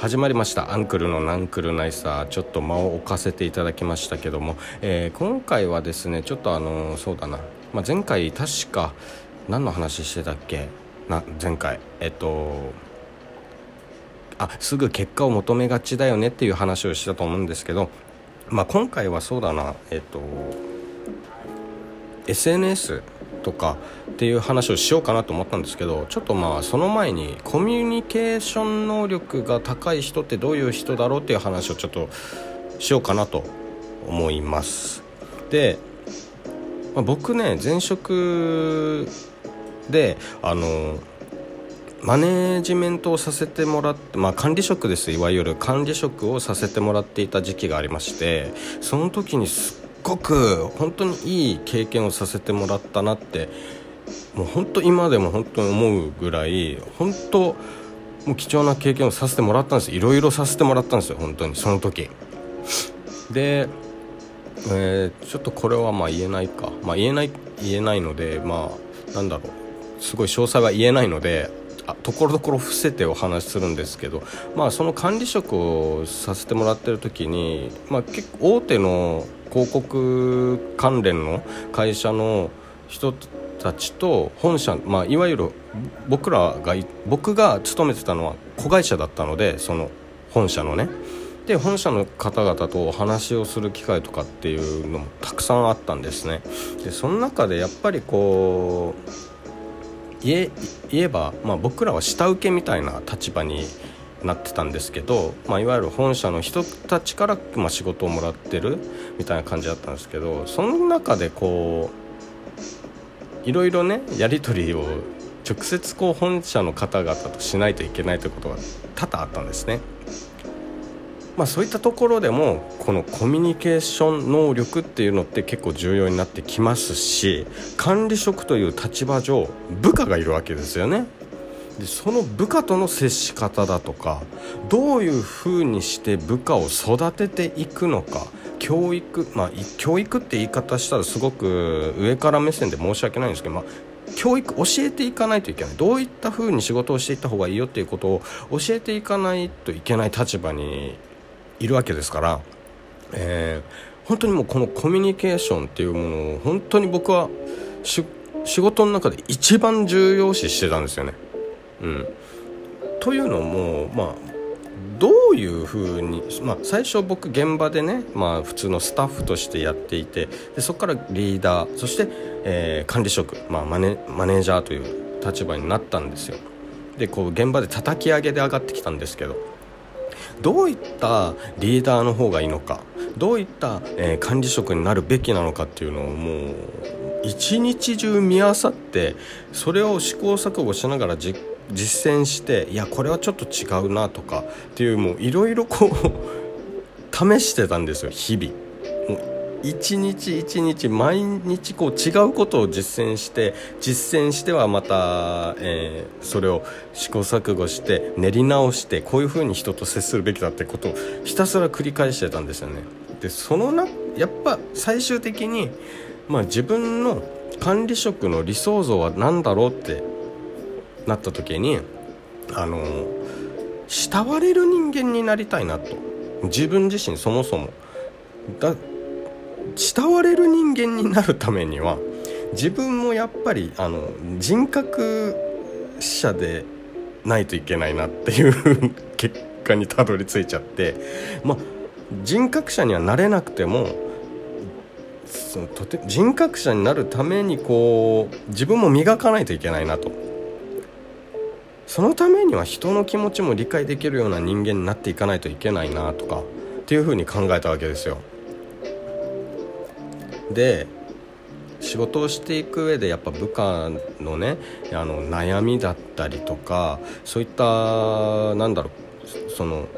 始まりました。アンクルのナンクルナイサーちょっと間を置かせていただきましたけども、えー、今回はですねちょっとあのそうだな、まあ、前回確か何の話してたっけ？な前回。えっとあすぐ結果を求めがちだよねっていう話をしたと思うんですけど、まあ、今回はそうだな。えっと SNS とかっていう話をしようかなと思ったんですけどちょっとまあその前にコミュニケーション能力が高い人ってどういう人だろうっていう話をちょっとしようかなと思います。で、まあ、僕ね前職であのマネージメントをさせてもらって、まあ、管理職ですいわゆる管理職をさせてもらっていた時期がありましてその時にすっごく本当にいい経験をさせてもらったなってもう本当今でも本当に思うぐらい本当もう貴重な経験をさせてもらったんですいろいろさせてもらったんですよ本当にその時。で、えー、ちょっとこれはまあ言えないか、まあ、言えない言えないのでまあなんだろう。すごい詳細は言えないのでところどころ伏せてお話しするんですけど、まあ、その管理職をさせてもらってる時に、まあ、結構大手の広告関連の会社の人たちと本社、まあ、いわゆる僕らが僕が勤めてたのは子会社だったのでその本社のね。で本社の方々とお話をする機会とかっていうのもたくさんあったんですね。でその中でやっぱりこう言え言えば、まあ、僕らは下請けみたいな立場になってたんですけど、まあ、いわゆる本社の人たちから、まあ、仕事をもらってるみたいな感じだったんですけどその中でこういろいろねやり取りを直接こう本社の方々としないといけないということが多々あったんですね。まあ、そういったところでもこのコミュニケーション能力っていうのって結構重要になってきますし管理職という立場上部下がいるわけですよねでその部下との接し方だとかどういうふうにして部下を育てていくのか教育まあ教育って言い方したらすごく上から目線で申し訳ないんですけど、まあ、教育教えていかないといけないどういったふうに仕事をしていった方がいいよっていうことを教えていかないといけない立場にいるわけですから、えー、本当にもうこのコミュニケーションっていうものを本当に僕は仕事の中で一番重要視してたんですよね。うん、というのも、まあ、どういうふうに、まあ、最初僕現場でね、まあ、普通のスタッフとしてやっていてでそこからリーダーそして、えー、管理職、まあ、マネマネージャーという立場になったんですよ。でこう現場で叩き上げで上がってきたんですけどどういったリーダーの方がいいのかどういった、えー、管理職になるべきなのかっていうのをもう一日中見あさってそれを試行錯誤しながら実実践していやこれはちょっと違うなとかっていうもういろいろこう 試してたんですよ日々。一日一日毎日こう違うことを実践して実践してはまた、えー、それを試行錯誤して練り直してこういうふうに人と接するべきだってことをひたすら繰り返してたんですよね。でそのなやっぱ最終的に、まあ、自分の管理職の理想像は何だろうってなった時にあの慕われる人間になりたいなと。自分自身そもそも。だ慕われる人間になるためには自分もやっぱりあの人格者でないといけないなっていう 結果にたどり着いちゃってまあ人格者にはなれなくてもそのとて人格者になるためにこう自分も磨かないといけないなと。そのためには人の気持ちも理解できるような人間になっていかないといけないなとかっていうふうに考えたわけですよ。で仕事をしていく上でやっぱ部下のねあの悩みだったりとかそういったなんだろうその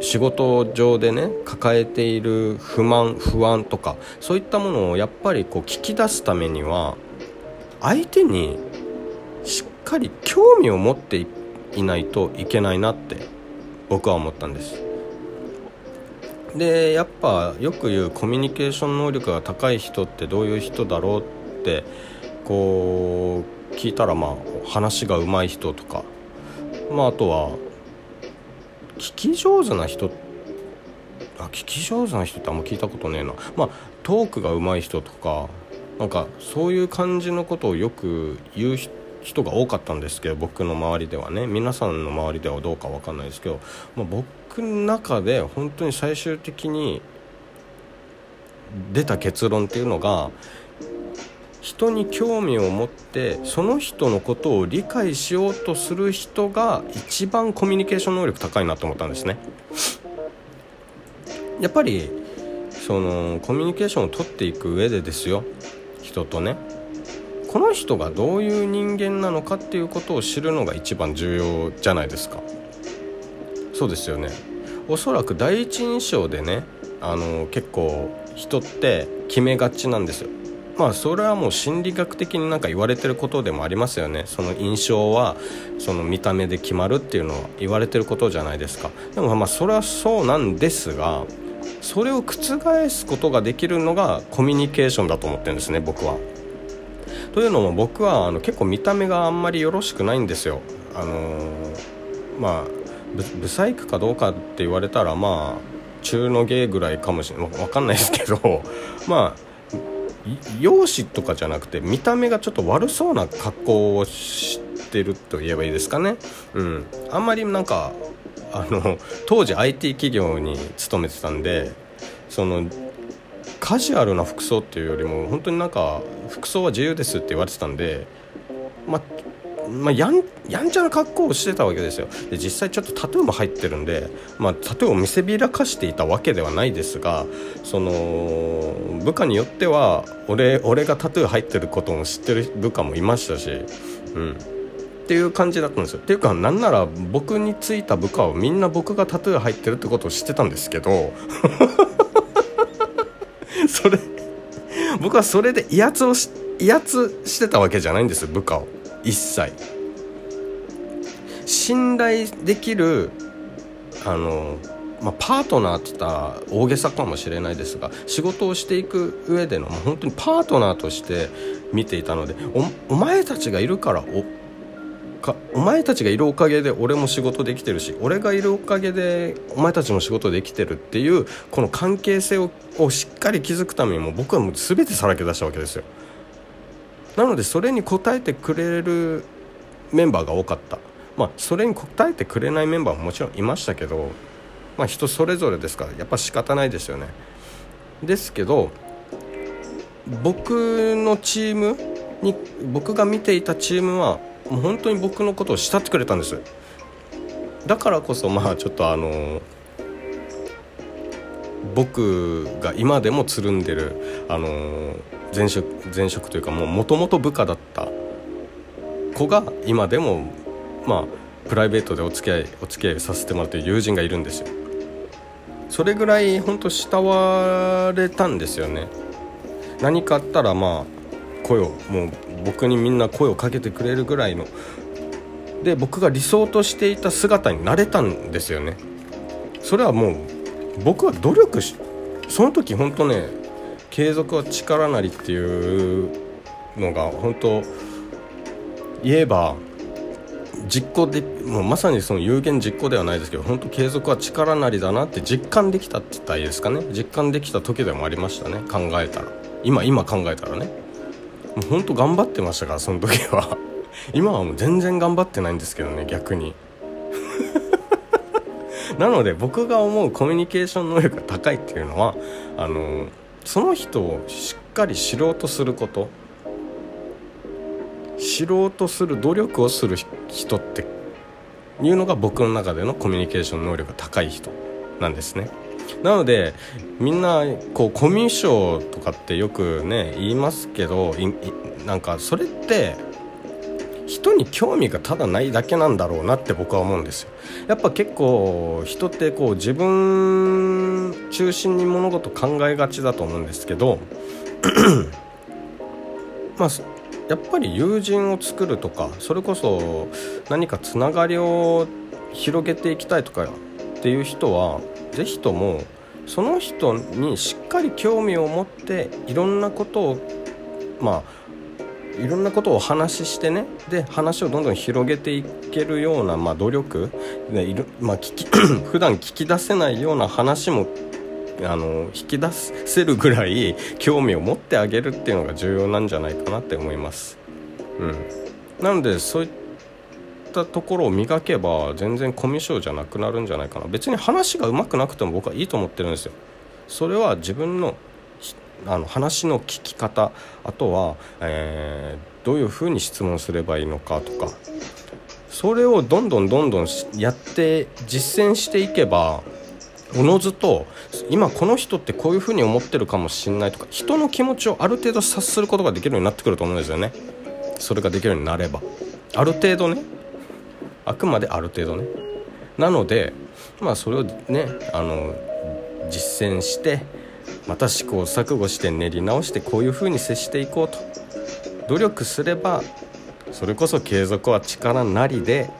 仕事上でね抱えている不満不安とかそういったものをやっぱりこう聞き出すためには相手にしっかり興味を持っていないといけないなって僕は思ったんです。でやっぱよく言うコミュニケーション能力が高い人ってどういう人だろうってこう聞いたらまあ話が上手い人とか。まああとは聞き上手な人あ聞き上手な人ってあんま聞いたことねえな。まあトークが上手い人とかなんかそういう感じのことをよく言う人人が多かったんですけど僕の周りではね。皆さんの周りではどうか分かんないですけど、まあ、僕の中で本当に最終的に出た結論っていうのが人に興味を持ってその人のことを理解しようとする人が一番コミュニケーション能力高いなと思ったんですね。やっぱりそのコミュニケーションを取っていく上でですよ。人とね。この人がどういう人間なのかっていうことを知るのが一番重要じゃないですか。そうですよね。おそらく第一印象でねあの結構人って決めがちなんですよ。まあそれはもう心理学的になんか言われてることでもありますよね。その印象はその見た目で決まるっていうのは言われてることじゃないですか。でもまあそれはそうなんですがそれを覆すことができるのがコミュニケーションだと思ってるんですね僕は。というのも僕はあの結構見た目があんまりよろしくないんですよ。あのー、まあブサイクかどうかって言われたらまあ中の芸ぐらいかもしれない。分かんないですけど まあ容姿とかじゃなくて見た目がちょっと悪そうな格好をしてると言えばいいですかね。うん。あんまりなんかあの当時 IT 企業に勤めてたんでそのカジュアルな服装っていうよりも本当になんか服装は自由ですって言われてたんでままあ、やんやんちゃな格好をしてたわけですよ。で実際ちょっとタトゥーも入ってるんで、まあ、タトゥーを見せびらかしていたわけではないですがその部下によっては俺俺がタトゥー入ってることも知ってる部下もいましたし、うん、っていう感じだったんですよ。っていうかなんなら僕についた部下はみんな僕がタトゥー入ってるってことを知ってたんですけど それ 僕はそれで威圧をし威圧してたわけじゃないんです部下を。一切。信頼できるあの、まあ、パートナーって言ったら大げさかもしれないですが仕事をしていく上での、まあ、本当にパートナーとして見ていたのでお前たちがいるからおかお前たちがいるおかげで俺も仕事できてるし俺がいるおかげでお前たちも仕事できてるっていうこの関係性をしっかり築くためにも僕はもう全てさらけ出したわけですよ。なのでそれに応えてくれるメンバーが多かった。まあそれに応えてくれないメンバーももちろんいましたけどまあ人それぞれですからやっぱ仕方ないですよね。ですけど僕のチームに僕が見ていたチームはもう本当に僕のことを慕ってくれたんです。だからこそまあちょっとあの僕が今でもつるんでるあの前職前職というかもともと部下だった子が今でもまあプライベートでお付き合いお付き合いさせてもらってる友人がいるんですよ。それぐらい本当慕われたんですよね。何かあったらまあ声をもう僕にみんな声をかけてくれるぐらいの。で僕が理想としていた姿になれたんですよね。それはもう僕は努力しその時本当ね継続は力なりっていうのが本当言えば実行でもうまさにその有言実行ではないですけど本当継続は力なりだなって実感できたって言ったらいいですかね。実感できた時でもありましたね。考えたら。今今考えたらね。もうほんと頑張ってましたからその時は。今はもう全然頑張ってないんですけどね逆に。なので僕が思うコミュニケーション能力が高いっていうのはあのその人をしっかり知ろうとすること。知ろうとする努力をする人っていうのが僕の中でのコミュニケーション能力が高い人なんですね。なのでみんなこうコミュ障とかってよくね言いますけどなんかそれって人に興味がただないだけなんだろうなって僕は思うんですよ。やっぱ結構人ってこう自分中心に物事考えがちだと思うんですけど まあやっぱり友人を作るとかそれこそ何かつながりを広げていきたいとかっていう人は是非ともその人にしっかり興味を持っていろんなことをまあいろんなことをお話ししてね。で話をどんどん広げていけるような、まあ、努力。でいる、まあ、聞き 普段聞き出せないような話もあの引き出せるぐらい興味を持ってあげるっていうのが重要なんじゃないかなって思います。うん、なのでそういっったところを磨けば全然コミュ障じゃなくなるんじゃないかな。別に話が上手くなくても僕はいいと思ってるんですよ。それは自分のあの話の聞き方。あとは、えー、どういうふうに質問すればいいのかとか。それをどんどんどんどんやって実践していけばおのずと今この人ってこういうふうに思ってるかもしんないとか人の気持ちをある程度察することができるようになってくると思うんですよね。それができるようになれば。ある程度ねあくまである程度ね。なのでまあそれをねあの実践してまた試行錯誤して練り直してこういうふうに接していこうと。努力すればそれこそ継続は力なりで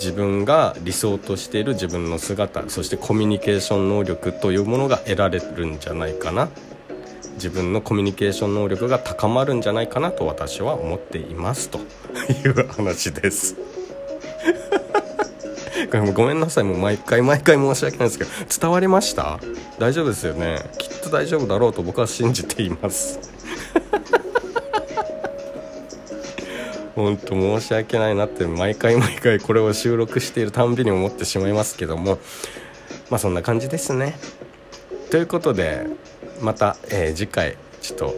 自分が理想としている自分の姿そしてコミュニケーション能力というものが得られるんじゃないかな。自分のコミュニケーション能力が高まるんじゃないかなと私は思っています。という話です。これもごめんなさいもう毎回毎回申し訳ないですけど伝わりました？大丈夫ですよね？きっと大丈夫だろうと僕は信じています。本当申し訳ないなって毎回毎回これを収録しているたんびに思ってしまいますけどもまあそんな感じですね。ということでまた、えー、次回ちょっと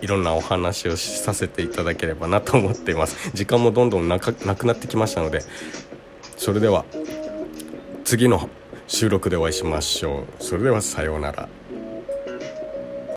いろんなお話をさせていただければなと思っています。時間もどんどんなくなってきましたのでそれでは次の収録でお会いしましょう。それではさようなら。